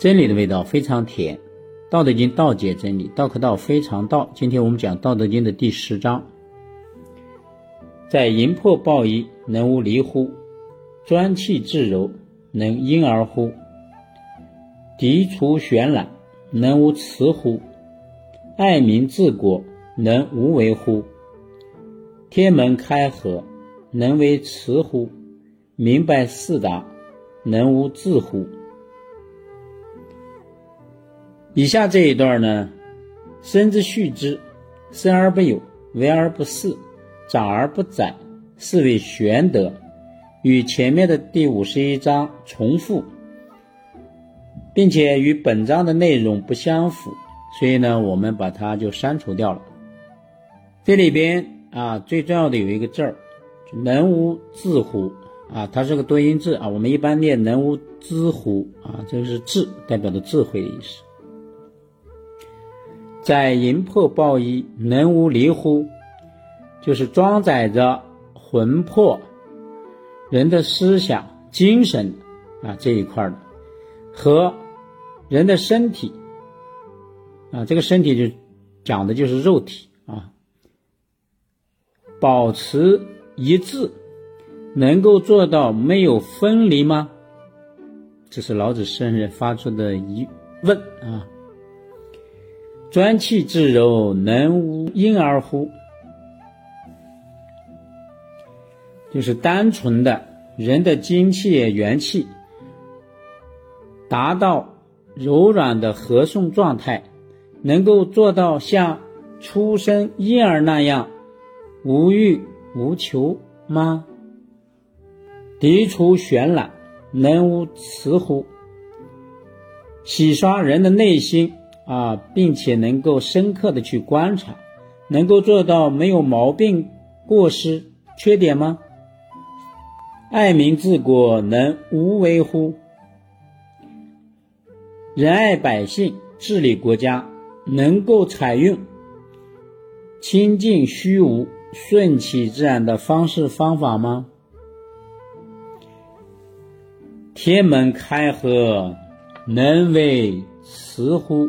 真理的味道非常甜。《道德经》道解真理，道可道非常道。今天我们讲《道德经》的第十章，在营破抱一，能无离乎？专气致柔，能婴儿乎？涤除玄览，能无辞乎？爱民治国，能无为乎？天门开合，能为雌乎？明白四达，能无自乎？以下这一段呢，生之畜之，生而不有，为而不恃，长而不宰，是谓玄德。与前面的第五十一章重复，并且与本章的内容不相符，所以呢，我们把它就删除掉了。这里边。啊，最重要的有一个字儿，能无自乎啊，它是个多音字啊。我们一般念能无知乎啊，这个是智，代表的智慧的意思。在营破抱一，能无离乎？就是装载着魂魄、人的思想、精神啊这一块的，和人的身体啊，这个身体就讲的就是肉体啊。保持一致，能够做到没有分离吗？这是老子圣人发出的疑问啊。专气致柔，能无婴儿乎？就是单纯的人的精气元气达到柔软的和顺状态，能够做到像出生婴儿那样。无欲无求吗？涤除玄览，能无慈乎？洗刷人的内心啊，并且能够深刻的去观察，能够做到没有毛病、过失、缺点吗？爱民治国，能无为乎？仁爱百姓，治理国家，能够采用清净虚无。顺其自然的方式方法吗？天门开合，能为慈乎？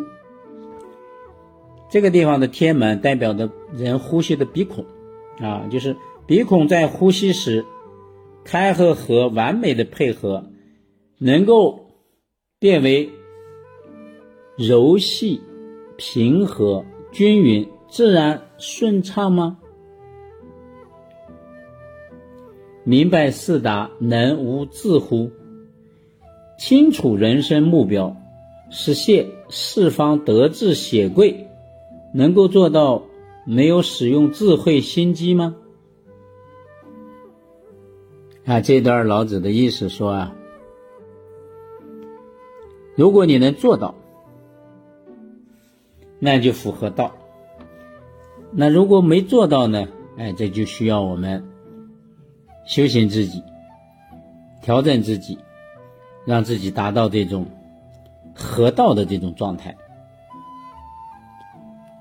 这个地方的天门代表的人呼吸的鼻孔啊，就是鼻孔在呼吸时开和合完美的配合，能够变为柔细、平和、均匀、自然、顺畅吗？明白四达能无自乎？清楚人生目标，实现四方德智显贵，能够做到没有使用智慧心机吗？啊，这段老子的意思说啊，如果你能做到，那就符合道；那如果没做到呢？哎，这就需要我们。修行自己，调整自己，让自己达到这种合道的这种状态。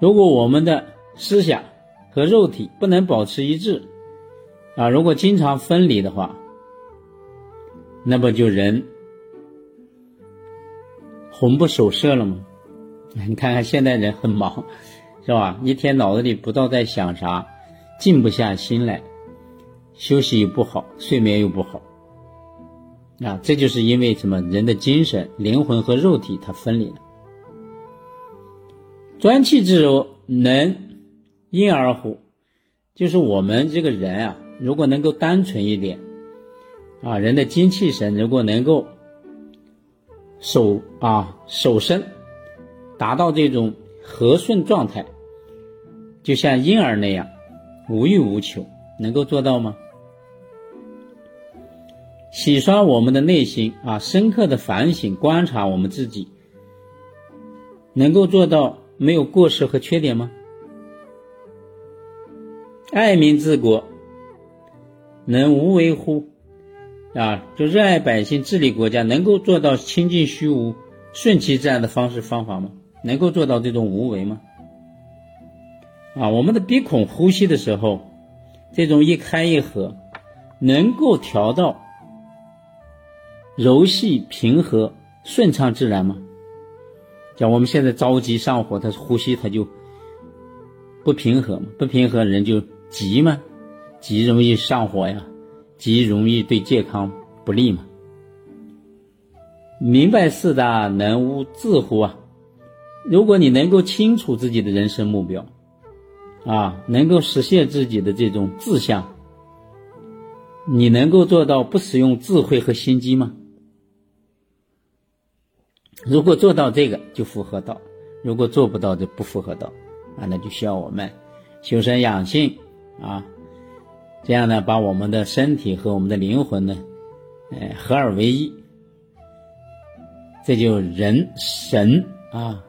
如果我们的思想和肉体不能保持一致，啊，如果经常分离的话，那不就人魂不守舍了吗？你看看现代人很忙，是吧？一天脑子里不知道在想啥，静不下心来。休息又不好，睡眠又不好，啊，这就是因为什么？人的精神、灵魂和肉体它分离了。专气致柔，能婴儿乎？就是我们这个人啊，如果能够单纯一点，啊，人的精气神如果能够守啊守身，达到这种和顺状态，就像婴儿那样无欲无求，能够做到吗？洗刷我们的内心啊，深刻的反省观察我们自己，能够做到没有过失和缺点吗？爱民治国，能无为乎？啊，就热爱百姓、治理国家，能够做到清净虚无、顺其自然的方式方法吗？能够做到这种无为吗？啊，我们的鼻孔呼吸的时候，这种一开一合，能够调到。柔细平和、顺畅自然吗？像我们现在着急上火，他呼吸他就不平和嘛，不平和人就急嘛，急容易上火呀，急容易对健康不利嘛。明白四大，能无自乎啊？如果你能够清楚自己的人生目标，啊，能够实现自己的这种志向，你能够做到不使用智慧和心机吗？如果做到这个，就符合道；如果做不到，就不符合道。啊，那就需要我们修身养性啊，这样呢，把我们的身体和我们的灵魂呢，哎，合二为一。这就人神啊，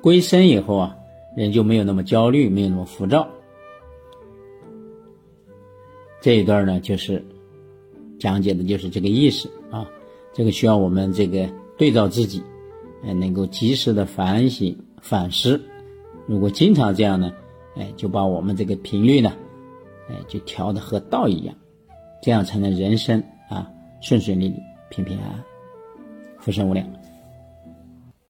归身以后啊，人就没有那么焦虑，没有那么浮躁。这一段呢，就是讲解的就是这个意思啊。这个需要我们这个对照自己，哎，能够及时的反省反思。如果经常这样呢，哎，就把我们这个频率呢，哎，就调的和道一样，这样才能人生啊顺顺利利、平平安安。福生无量。